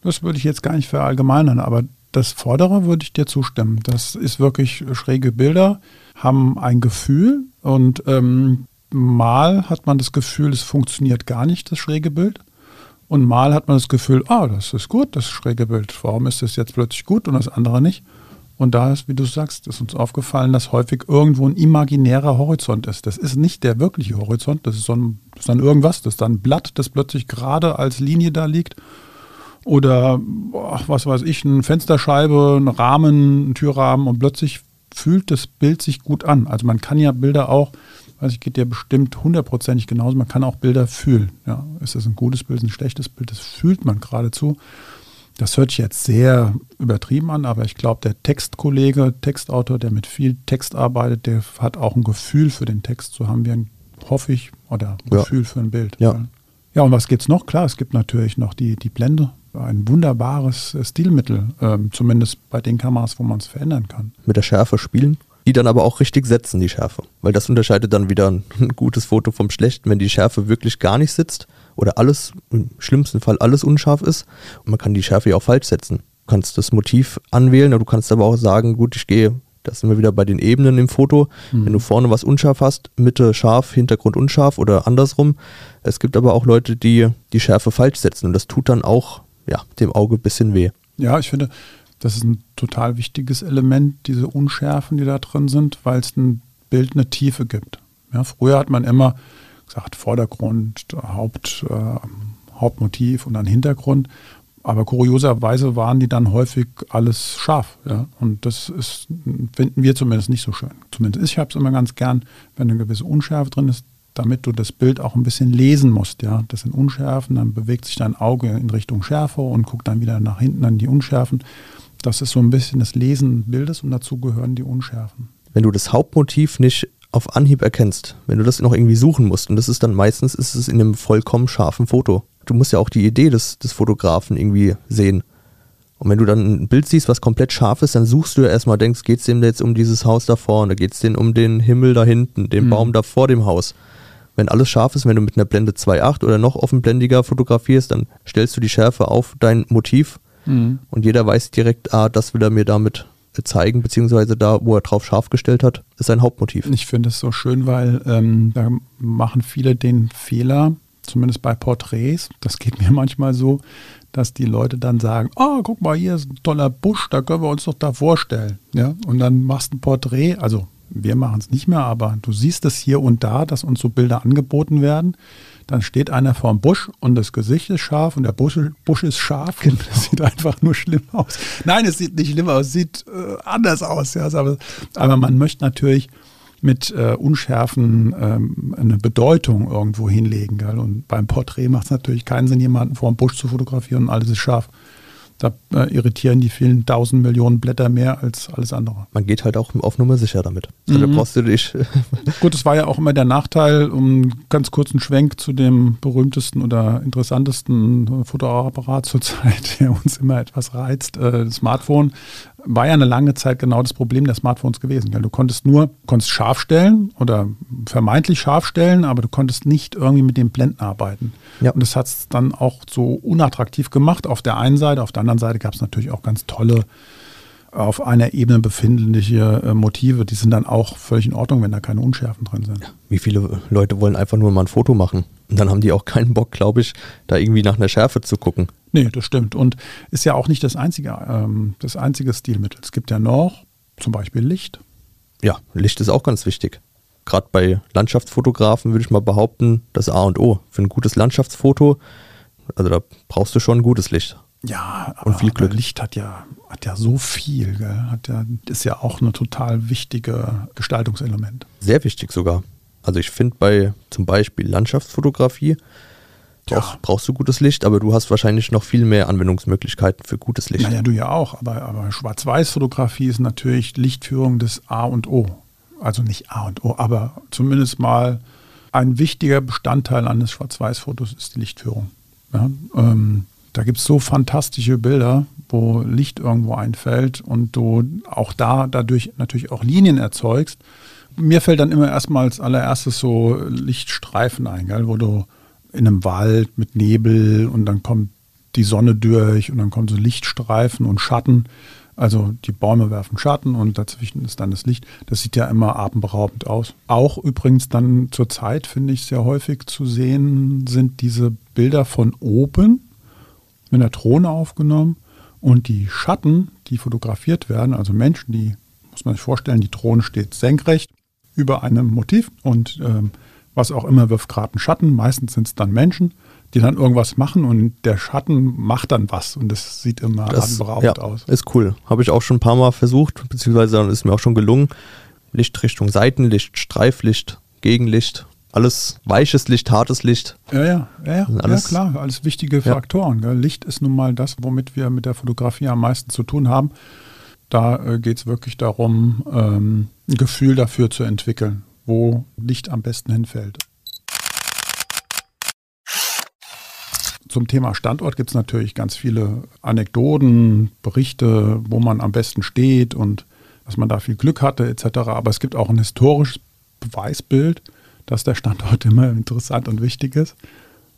Das würde ich jetzt gar nicht verallgemeinern, aber das Vordere würde ich dir zustimmen. Das ist wirklich schräge Bilder, haben ein Gefühl und ähm, mal hat man das Gefühl, es funktioniert gar nicht, das schräge Bild. Und mal hat man das Gefühl, ah, das ist gut, das schräge Bild. Warum ist das jetzt plötzlich gut und das andere nicht? Und da ist, wie du sagst, ist uns aufgefallen, dass häufig irgendwo ein imaginärer Horizont ist. Das ist nicht der wirkliche Horizont, das ist, so ein, das ist dann irgendwas, das ist dann ein Blatt, das plötzlich gerade als Linie da liegt. Oder, boah, was weiß ich, eine Fensterscheibe, ein Rahmen, ein Türrahmen und plötzlich fühlt das Bild sich gut an. Also man kann ja Bilder auch weiß ich, geht dir bestimmt hundertprozentig genauso. Man kann auch Bilder fühlen. Ja, ist das ein gutes Bild, ein schlechtes Bild? Das fühlt man geradezu. Das hört sich jetzt sehr übertrieben an, aber ich glaube, der Textkollege, Textautor, der mit viel Text arbeitet, der hat auch ein Gefühl für den Text. So haben wir, ein, hoffe ich, oder ein ja. Gefühl für ein Bild. Ja. ja, und was gibt es noch? Klar, es gibt natürlich noch die, die Blende. Ein wunderbares Stilmittel, ähm, zumindest bei den Kameras, wo man es verändern kann. Mit der Schärfe spielen? Die dann aber auch richtig setzen, die Schärfe. Weil das unterscheidet dann wieder ein, gutes Foto vom schlechten, wenn die Schärfe wirklich gar nicht sitzt oder alles, im schlimmsten Fall alles unscharf ist. Und man kann die Schärfe ja auch falsch setzen. Du kannst das Motiv anwählen, du kannst aber auch sagen, gut, ich gehe, da sind wir wieder bei den Ebenen im Foto. Mhm. Wenn du vorne was unscharf hast, Mitte scharf, Hintergrund unscharf oder andersrum. Es gibt aber auch Leute, die die Schärfe falsch setzen und das tut dann auch ja, dem Auge ein bisschen weh. Ja, ich finde, das ist ein total wichtiges Element, diese Unschärfen, die da drin sind, weil es ein Bild eine Tiefe gibt. Ja, früher hat man immer gesagt, Vordergrund, Haupt, äh, Hauptmotiv und dann Hintergrund. Aber kurioserweise waren die dann häufig alles scharf. Ja? Und das ist, finden wir zumindest nicht so schön. Zumindest ich habe es immer ganz gern, wenn eine gewisse Unschärfe drin ist, damit du das Bild auch ein bisschen lesen musst. Ja? Das sind Unschärfen, dann bewegt sich dein Auge in Richtung Schärfe und guckt dann wieder nach hinten an die Unschärfen. Das ist so ein bisschen das Lesen Bildes und dazu gehören die Unschärfen. Wenn du das Hauptmotiv nicht auf Anhieb erkennst, wenn du das noch irgendwie suchen musst, und das ist dann meistens ist es in einem vollkommen scharfen Foto. Du musst ja auch die Idee des, des Fotografen irgendwie sehen. Und wenn du dann ein Bild siehst, was komplett scharf ist, dann suchst du ja erstmal, denkst, geht es dem jetzt um dieses Haus da vorne, geht es dem um den Himmel da hinten, den mhm. Baum da vor dem Haus. Wenn alles scharf ist, wenn du mit einer Blende 2.8 oder noch offenblendiger fotografierst, dann stellst du die Schärfe auf dein Motiv Mhm. Und jeder weiß direkt, ah, das will er mir damit zeigen, beziehungsweise da, wo er drauf scharf gestellt hat, ist sein Hauptmotiv. Ich finde es so schön, weil ähm, da machen viele den Fehler, zumindest bei Porträts, das geht mir manchmal so, dass die Leute dann sagen, oh, guck mal, hier ist ein toller Busch, da können wir uns doch da vorstellen. Ja? Und dann machst du ein Porträt, also wir machen es nicht mehr, aber du siehst es hier und da, dass uns so Bilder angeboten werden dann steht einer vorm Busch und das Gesicht ist scharf und der Busch, Busch ist scharf. Das sieht einfach nur schlimm aus. Nein, es sieht nicht schlimm aus, es sieht äh, anders aus. Ja, aber, aber man möchte natürlich mit äh, Unschärfen ähm, eine Bedeutung irgendwo hinlegen. Gell? Und beim Porträt macht es natürlich keinen Sinn, jemanden vor dem Busch zu fotografieren und alles ist scharf. Da äh, irritieren die vielen tausend Millionen Blätter mehr als alles andere. Man geht halt auch auf Nummer sicher damit. Also mhm. da brauchst du dich. Gut, das war ja auch immer der Nachteil, um ganz kurzen Schwenk zu dem berühmtesten oder interessantesten Fotoapparat zurzeit, der uns immer etwas reizt, äh, das Smartphone war ja eine lange Zeit genau das Problem der Smartphones gewesen. Du konntest nur, konntest scharf stellen oder vermeintlich scharf stellen, aber du konntest nicht irgendwie mit den Blenden arbeiten. Ja. Und das hat es dann auch so unattraktiv gemacht auf der einen Seite. Auf der anderen Seite gab es natürlich auch ganz tolle auf einer Ebene befindliche äh, Motive, die sind dann auch völlig in Ordnung, wenn da keine Unschärfen drin sind. Wie viele Leute wollen einfach nur mal ein Foto machen? Und dann haben die auch keinen Bock, glaube ich, da irgendwie nach einer Schärfe zu gucken. Nee, das stimmt. Und ist ja auch nicht das einzige, ähm, das einzige Stilmittel. Es gibt ja noch zum Beispiel Licht. Ja, Licht ist auch ganz wichtig. Gerade bei Landschaftsfotografen würde ich mal behaupten, das A und O für ein gutes Landschaftsfoto. Also da brauchst du schon ein gutes Licht. Ja, aber, und viel Glück. Licht hat ja, hat ja so viel, gell? Hat ja, ist ja auch ein total wichtiger Gestaltungselement. Sehr wichtig sogar. Also ich finde bei zum Beispiel Landschaftsfotografie brauchst, ja. brauchst, du gutes Licht, aber du hast wahrscheinlich noch viel mehr Anwendungsmöglichkeiten für gutes Licht. Naja, du ja auch, aber, aber Schwarz-Weiß-Fotografie ist natürlich Lichtführung des A und O. Also nicht A und O, aber zumindest mal ein wichtiger Bestandteil eines Schwarz-Weiß-Fotos ist die Lichtführung. Ja, ähm, da gibt es so fantastische Bilder, wo Licht irgendwo einfällt und du auch da dadurch natürlich auch Linien erzeugst. Mir fällt dann immer erstmal als allererstes so Lichtstreifen ein, gell, wo du in einem Wald mit Nebel und dann kommt die Sonne durch und dann kommen so Lichtstreifen und Schatten. Also die Bäume werfen Schatten und dazwischen ist dann das Licht. Das sieht ja immer atemberaubend aus. Auch übrigens dann zur Zeit finde ich sehr häufig zu sehen sind diese Bilder von oben mit einer Drohne aufgenommen und die Schatten, die fotografiert werden, also Menschen, die muss man sich vorstellen, die Drohne steht senkrecht über einem Motiv und ähm, was auch immer wirft gerade einen Schatten. Meistens sind es dann Menschen die dann irgendwas machen und der Schatten macht dann was und das sieht immer atemberaubend ja, aus. Ist cool. Habe ich auch schon ein paar Mal versucht, beziehungsweise ist mir auch schon gelungen. Lichtrichtung Seitenlicht, Streiflicht, Gegenlicht, alles weiches Licht, hartes Licht. Ja, ja, ja, ja, alles, ja klar, alles wichtige Faktoren. Ja. Licht ist nun mal das, womit wir mit der Fotografie am meisten zu tun haben. Da äh, geht es wirklich darum, ähm, ein Gefühl dafür zu entwickeln, wo Licht am besten hinfällt. Zum Thema Standort gibt es natürlich ganz viele Anekdoten, Berichte, wo man am besten steht und dass man da viel Glück hatte etc. Aber es gibt auch ein historisches Beweisbild, dass der Standort immer interessant und wichtig ist.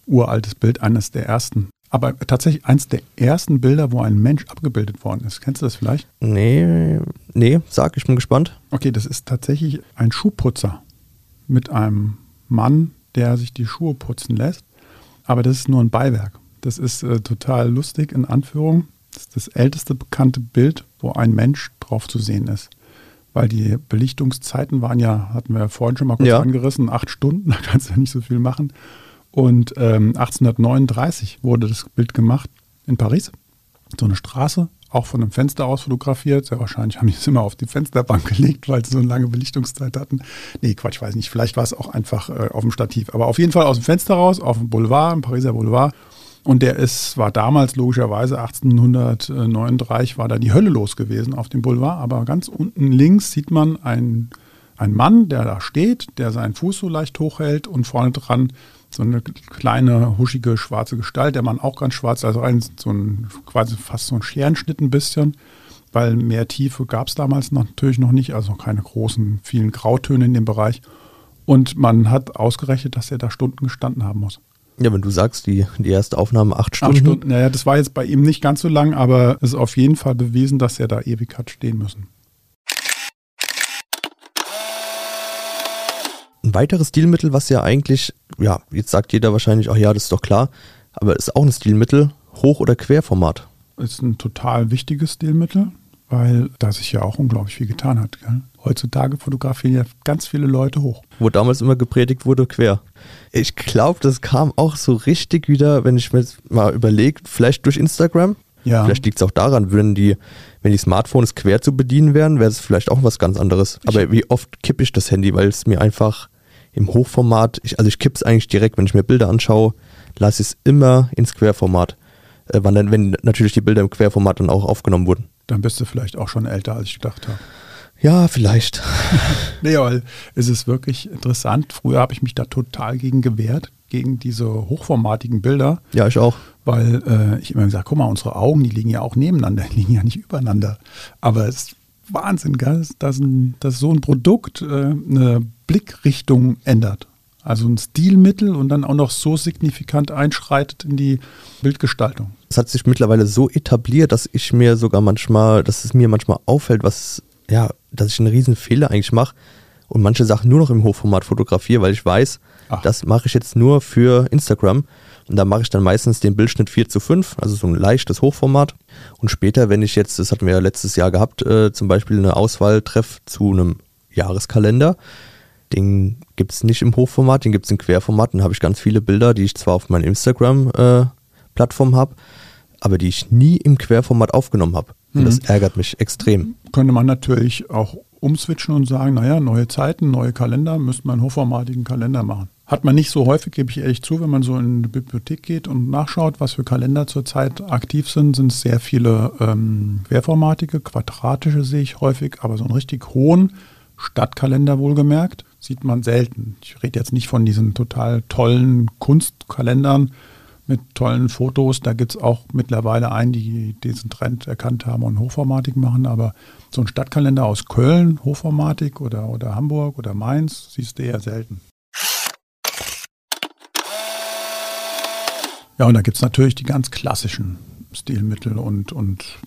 Uraltes Bild, eines der ersten. Aber tatsächlich eines der ersten Bilder, wo ein Mensch abgebildet worden ist. Kennst du das vielleicht? Nee, nee, sag, ich bin gespannt. Okay, das ist tatsächlich ein Schuhputzer mit einem Mann, der sich die Schuhe putzen lässt. Aber das ist nur ein Beiwerk. Das ist äh, total lustig, in Anführung. Das ist das älteste bekannte Bild, wo ein Mensch drauf zu sehen ist. Weil die Belichtungszeiten waren ja, hatten wir ja vorhin schon mal kurz ja. angerissen, acht Stunden, da kannst du ja nicht so viel machen. Und ähm, 1839 wurde das Bild gemacht in Paris. So eine Straße, auch von einem Fenster aus fotografiert. Sehr wahrscheinlich haben die es immer auf die Fensterbank gelegt, weil sie so eine lange Belichtungszeit hatten. Nee, Quatsch, weiß nicht. Vielleicht war es auch einfach äh, auf dem Stativ. Aber auf jeden Fall aus dem Fenster raus, auf dem Boulevard, im Pariser Boulevard. Und der ist, war damals logischerweise 1839 war da die Hölle los gewesen auf dem Boulevard. Aber ganz unten links sieht man einen, einen Mann, der da steht, der seinen Fuß so leicht hochhält und vorne dran so eine kleine, huschige, schwarze Gestalt, der Mann auch ganz schwarz, also ein, so ein, quasi fast so ein Scherenschnitt ein bisschen, weil mehr Tiefe gab es damals natürlich noch nicht, also keine großen, vielen Grautöne in dem Bereich. Und man hat ausgerechnet, dass er da Stunden gestanden haben muss. Ja, wenn du sagst, die, die erste Aufnahme acht Stunden. Acht Stunden, naja, das war jetzt bei ihm nicht ganz so lang, aber es ist auf jeden Fall bewiesen, dass er da ewig hat stehen müssen. Ein weiteres Stilmittel, was ja eigentlich, ja, jetzt sagt jeder wahrscheinlich, ach ja, das ist doch klar, aber ist auch ein Stilmittel, Hoch- oder Querformat. Ist ein total wichtiges Stilmittel, weil da sich ja auch unglaublich viel getan hat. Gell? Heutzutage fotografieren ja ganz viele Leute hoch. Wo damals immer gepredigt wurde, quer. Ich glaube, das kam auch so richtig wieder, wenn ich mir mal überlege, vielleicht durch Instagram. Ja. Vielleicht liegt es auch daran, wenn die, wenn die Smartphones quer zu bedienen wären, wäre es vielleicht auch was ganz anderes. Aber wie oft kippe ich das Handy, weil es mir einfach im Hochformat, ich, also ich kippe es eigentlich direkt, wenn ich mir Bilder anschaue, lasse ich es immer ins Querformat. Äh, wann dann, wenn natürlich die Bilder im Querformat dann auch aufgenommen wurden. Dann bist du vielleicht auch schon älter, als ich gedacht habe. Ja, vielleicht. nee, weil es ist wirklich interessant. Früher habe ich mich da total gegen gewehrt, gegen diese hochformatigen Bilder. Ja, ich auch. Weil äh, ich immer gesagt, guck mal, unsere Augen, die liegen ja auch nebeneinander, die liegen ja nicht übereinander. Aber es Wahnsinn, gell? Dass, ein, dass so ein Produkt äh, eine Blickrichtung ändert. Also ein Stilmittel und dann auch noch so signifikant einschreitet in die Bildgestaltung. Es hat sich mittlerweile so etabliert, dass ich mir sogar manchmal, dass es mir manchmal auffällt, was, ja, dass ich einen riesen Fehler eigentlich mache und manche Sachen nur noch im Hochformat fotografiere, weil ich weiß, Ach. das mache ich jetzt nur für Instagram. Und da mache ich dann meistens den Bildschnitt 4 zu 5, also so ein leichtes Hochformat. Und später, wenn ich jetzt, das hatten wir ja letztes Jahr gehabt, äh, zum Beispiel eine Auswahl treffe zu einem Jahreskalender, den gibt es nicht im Hochformat, den gibt es im Querformat. Dann habe ich ganz viele Bilder, die ich zwar auf meiner Instagram-Plattform äh, habe, aber die ich nie im Querformat aufgenommen habe. Und mhm. das ärgert mich extrem. Könnte man natürlich auch umswitchen und sagen, naja, neue Zeiten, neue Kalender, müsste man einen hochformatigen Kalender machen. Hat man nicht so häufig, gebe ich ehrlich zu, wenn man so in die Bibliothek geht und nachschaut, was für Kalender zurzeit aktiv sind, sind es sehr viele ähm, querformatige, quadratische sehe ich häufig, aber so einen richtig hohen Stadtkalender wohlgemerkt, sieht man selten. Ich rede jetzt nicht von diesen total tollen Kunstkalendern mit tollen Fotos. Da gibt es auch mittlerweile einen, die diesen Trend erkannt haben und Hochformatik machen, aber so ein Stadtkalender aus Köln, Hochformatik oder, oder Hamburg oder Mainz, siehst du eher selten. Ja, und da gibt es natürlich die ganz klassischen Stilmittel und, und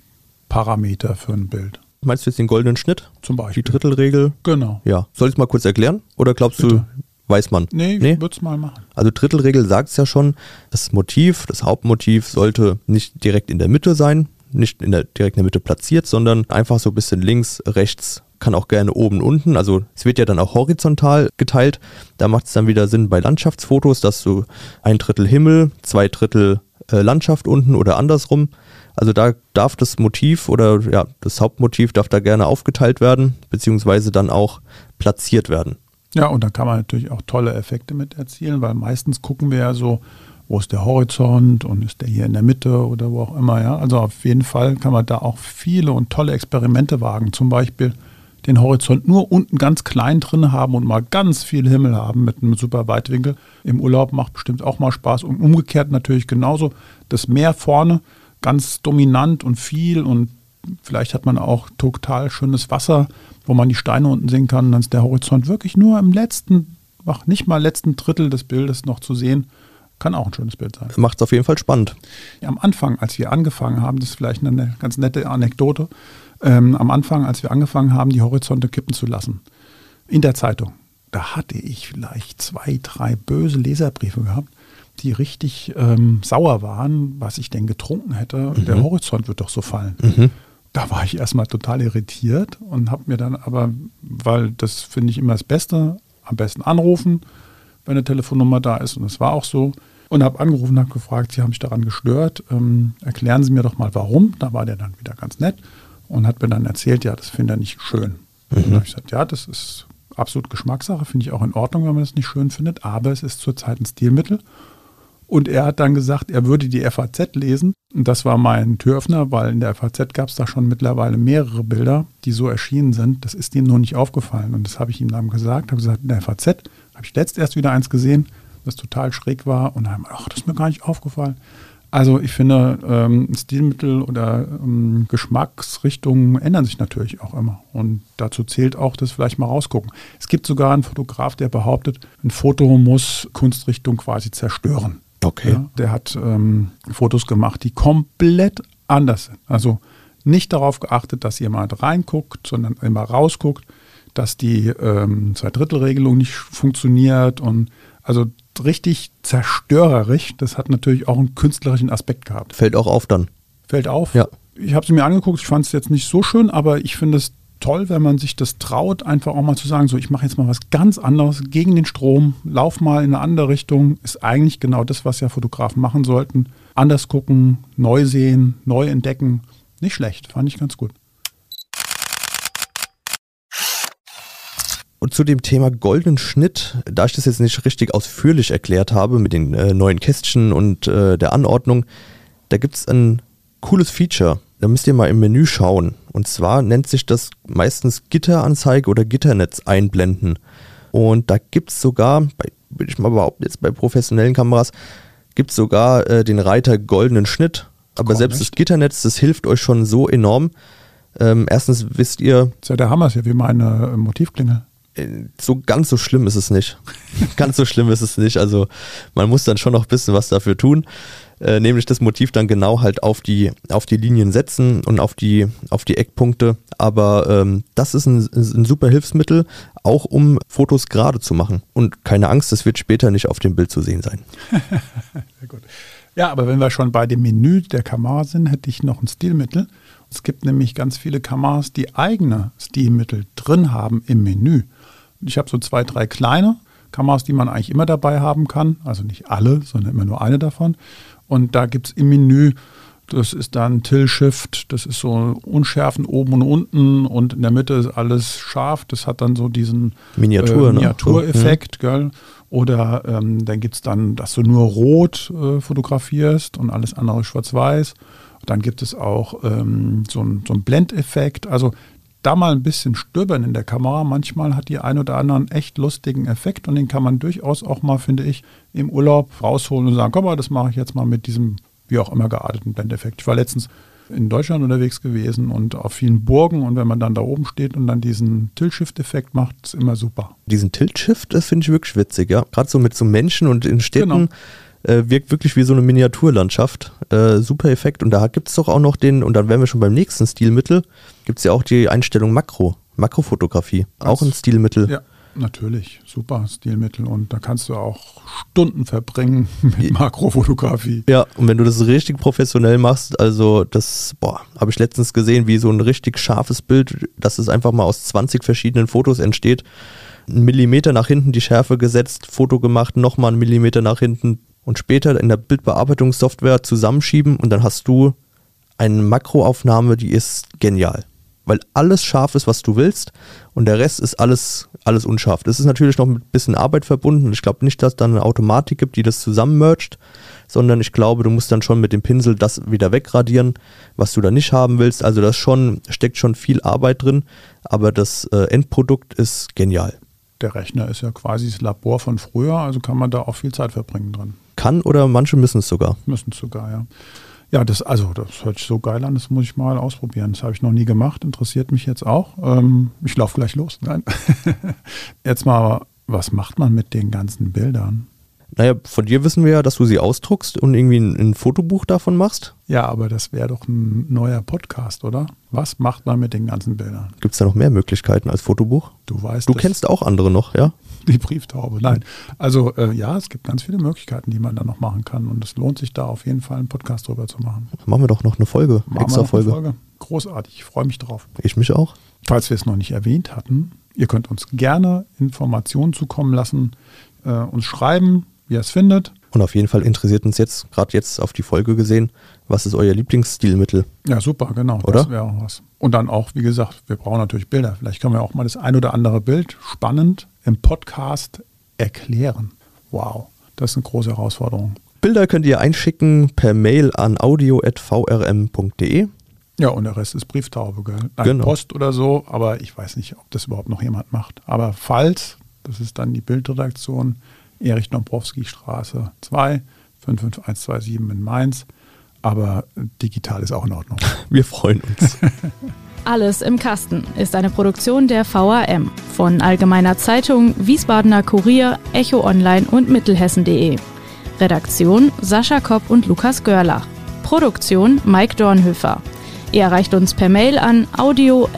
Parameter für ein Bild. Meinst du jetzt den goldenen Schnitt? Zum Beispiel. Die Drittelregel? Genau. Ja. Soll ich es mal kurz erklären? Oder glaubst Bitte. du, weiß man? Nee, Nee? ich würde es mal machen. Also Drittelregel sagt es ja schon, das Motiv, das Hauptmotiv sollte nicht direkt in der Mitte sein, nicht in der, direkt in der Mitte platziert, sondern einfach so ein bisschen links, rechts, kann auch gerne oben, unten. Also es wird ja dann auch horizontal geteilt. Da macht es dann wieder Sinn bei Landschaftsfotos, dass du ein Drittel Himmel, zwei Drittel äh, Landschaft unten oder andersrum. Also da darf das Motiv oder ja, das Hauptmotiv darf da gerne aufgeteilt werden, beziehungsweise dann auch platziert werden. Ja, und da kann man natürlich auch tolle Effekte mit erzielen, weil meistens gucken wir ja so, wo ist der Horizont und ist der hier in der Mitte oder wo auch immer. Ja, also auf jeden Fall kann man da auch viele und tolle Experimente wagen. Zum Beispiel den Horizont nur unten ganz klein drin haben und mal ganz viel Himmel haben mit einem super Weitwinkel. Im Urlaub macht bestimmt auch mal Spaß und umgekehrt natürlich genauso. Das Meer vorne ganz dominant und viel und vielleicht hat man auch total schönes Wasser, wo man die Steine unten sehen kann. Dann ist der Horizont wirklich nur im letzten, ach, nicht mal letzten Drittel des Bildes noch zu sehen. Kann auch ein schönes Bild sein. Macht es auf jeden Fall spannend. Am Anfang, als wir angefangen haben, das ist vielleicht eine ganz nette Anekdote, ähm, am Anfang, als wir angefangen haben, die Horizonte kippen zu lassen, in der Zeitung, da hatte ich vielleicht zwei, drei böse Leserbriefe gehabt, die richtig ähm, sauer waren, was ich denn getrunken hätte. Der Horizont wird doch so fallen. Da war ich erstmal total irritiert und habe mir dann aber, weil das finde ich immer das Beste, am besten anrufen, wenn eine Telefonnummer da ist. Und das war auch so. Und habe angerufen und habe gefragt, Sie haben mich daran gestört. Ähm, erklären Sie mir doch mal, warum. Da war der dann wieder ganz nett und hat mir dann erzählt, ja, das finde er nicht schön. Und dann habe ich gesagt, ja, das ist absolut Geschmackssache, finde ich auch in Ordnung, wenn man das nicht schön findet, aber es ist zurzeit ein Stilmittel. Und er hat dann gesagt, er würde die FAZ lesen. Und das war mein Türöffner, weil in der FAZ gab es da schon mittlerweile mehrere Bilder, die so erschienen sind. Das ist ihm nur nicht aufgefallen. Und das habe ich ihm dann gesagt. habe gesagt, in der FAZ habe ich letzt erst wieder eins gesehen, das total schräg war. Und dann, ach, das ist mir gar nicht aufgefallen. Also ich finde, ähm, Stilmittel oder ähm, Geschmacksrichtungen ändern sich natürlich auch immer. Und dazu zählt auch das vielleicht mal rausgucken. Es gibt sogar einen Fotograf, der behauptet, ein Foto muss Kunstrichtung quasi zerstören. Okay. Ja, der hat ähm, Fotos gemacht, die komplett anders sind. Also nicht darauf geachtet, dass jemand reinguckt, sondern immer rausguckt, dass die ähm, Zweidrittelregelung nicht funktioniert und also richtig zerstörerisch. Das hat natürlich auch einen künstlerischen Aspekt gehabt. Fällt auch auf dann. Fällt auf. Ja. Ich habe sie mir angeguckt, ich fand es jetzt nicht so schön, aber ich finde es toll, wenn man sich das traut, einfach auch mal zu sagen, so ich mache jetzt mal was ganz anderes gegen den Strom, lauf mal in eine andere Richtung, ist eigentlich genau das, was ja Fotografen machen sollten. Anders gucken, neu sehen, neu entdecken. Nicht schlecht, fand ich ganz gut. Und zu dem Thema goldenen Schnitt, da ich das jetzt nicht richtig ausführlich erklärt habe mit den äh, neuen Kästchen und äh, der Anordnung, da gibt es ein cooles Feature. Da müsst ihr mal im Menü schauen. Und zwar nennt sich das meistens Gitteranzeige oder Gitternetz einblenden. Und da gibt es sogar, bei, würde ich mal behaupten, jetzt bei professionellen Kameras, gibt es sogar äh, den Reiter goldenen Schnitt. Aber Komm, selbst das echt? Gitternetz, das hilft euch schon so enorm. Ähm, erstens wisst ihr, Das ist ja der Hammer, ist ja wie meine äh, Motivklingel. äh, so ganz so schlimm ist es nicht. ganz so schlimm ist es nicht. Also man muss dann schon noch ein bisschen was dafür tun. Äh, nämlich das Motiv dann genau halt auf die, auf die Linien setzen und auf die, auf die Eckpunkte. Aber ähm, das ist ein, ist ein super Hilfsmittel, auch um Fotos gerade zu machen. Und keine Angst, das wird später nicht auf dem Bild zu sehen sein. Sehr gut. Ja, aber wenn wir schon bei dem Menü der Kamera sind, hätte ich noch ein Stilmittel. Es gibt nämlich ganz viele Kameras, die eigene Stilmittel drin haben im Menü. Ich habe so zwei, drei kleine Kameras, die man eigentlich immer dabei haben kann. Also nicht alle, sondern immer nur eine davon. Und da gibt es im Menü, das ist dann Tilt-Shift, das ist so Unschärfen oben und unten und in der Mitte ist alles scharf. Das hat dann so diesen Miniatur, äh, ne? Miniatureffekt, gell? Oder ähm, dann gibt es dann, dass du nur rot äh, fotografierst und alles andere schwarz-weiß. Dann gibt es auch ähm, so ein, so Blendeffekt. Also da mal ein bisschen stöbern in der Kamera. Manchmal hat die ein oder anderen echt lustigen Effekt und den kann man durchaus auch mal, finde ich, im Urlaub rausholen und sagen, komm mal, das mache ich jetzt mal mit diesem, wie auch immer gearteten Blendeffekt. Ich war letztens in Deutschland unterwegs gewesen und auf vielen Burgen und wenn man dann da oben steht und dann diesen Tilt-Shift-Effekt macht, ist immer super. Diesen Tilt-Shift, finde ich wirklich witzig, ja. Gerade so mit so Menschen und in Städten. Genau. Äh, wirkt wirklich wie so eine Miniaturlandschaft. Äh, super Effekt. Und da gibt es doch auch noch den, und dann wären wir schon beim nächsten Stilmittel, gibt es ja auch die Einstellung Makro, Makrofotografie. Auch ein Stilmittel. Ja, natürlich. Super Stilmittel. Und da kannst du auch Stunden verbringen mit Makrofotografie. Ja, und wenn du das richtig professionell machst, also das, boah, habe ich letztens gesehen, wie so ein richtig scharfes Bild, dass es einfach mal aus 20 verschiedenen Fotos entsteht. Ein Millimeter nach hinten die Schärfe gesetzt, Foto gemacht, nochmal einen Millimeter nach hinten und später in der Bildbearbeitungssoftware zusammenschieben und dann hast du eine Makroaufnahme, die ist genial. Weil alles scharf ist, was du willst und der Rest ist alles, alles unscharf. Das ist natürlich noch mit ein bisschen Arbeit verbunden. Ich glaube nicht, dass es dann eine Automatik gibt, die das zusammenmercht, sondern ich glaube, du musst dann schon mit dem Pinsel das wieder wegradieren, was du da nicht haben willst. Also das schon, steckt schon viel Arbeit drin, aber das äh, Endprodukt ist genial. Der Rechner ist ja quasi das Labor von früher, also kann man da auch viel Zeit verbringen dran. Kann oder manche müssen es sogar. Müssen es sogar, ja. Ja, das, also, das hört sich so geil an, das muss ich mal ausprobieren. Das habe ich noch nie gemacht, interessiert mich jetzt auch. Ähm, ich laufe gleich los. Nein. jetzt mal, was macht man mit den ganzen Bildern? Naja, von dir wissen wir ja, dass du sie ausdruckst und irgendwie ein, ein Fotobuch davon machst. Ja, aber das wäre doch ein neuer Podcast, oder? Was macht man mit den ganzen Bildern? Gibt es da noch mehr Möglichkeiten als Fotobuch? Du weißt. Du kennst auch andere noch, ja? Die Brieftaube, nein. Also äh, ja, es gibt ganz viele Möglichkeiten, die man da noch machen kann. Und es lohnt sich da auf jeden Fall einen Podcast drüber zu machen. Machen wir doch noch eine Folge, Machen extra Folge. Folge. Großartig, ich freue mich drauf. Ich mich auch. Falls wir es noch nicht erwähnt hatten, ihr könnt uns gerne Informationen zukommen lassen, äh, uns schreiben, wie ihr es findet. Und auf jeden Fall interessiert uns jetzt, gerade jetzt auf die Folge gesehen, was ist euer Lieblingsstilmittel? Ja, super, genau. Oder? Das wäre auch was. Und dann auch, wie gesagt, wir brauchen natürlich Bilder. Vielleicht können wir auch mal das ein oder andere Bild spannend im Podcast erklären. Wow, das ist eine große Herausforderung. Bilder könnt ihr einschicken per Mail an audio.vrm.de. Ja, und der Rest ist Brieftaube, gell? Nein, Genau. Post oder so, aber ich weiß nicht, ob das überhaupt noch jemand macht. Aber falls, das ist dann die Bildredaktion, Erich Dombrowski Straße 2, 55127 in Mainz. Aber digital ist auch in Ordnung. Wir freuen uns. Alles im Kasten ist eine Produktion der VAM von Allgemeiner Zeitung, Wiesbadener Kurier, Echo Online und Mittelhessen.de. Redaktion Sascha Kopp und Lukas Görlach. Produktion Mike Dornhöfer. Ihr erreicht uns per Mail an audio.vam.de.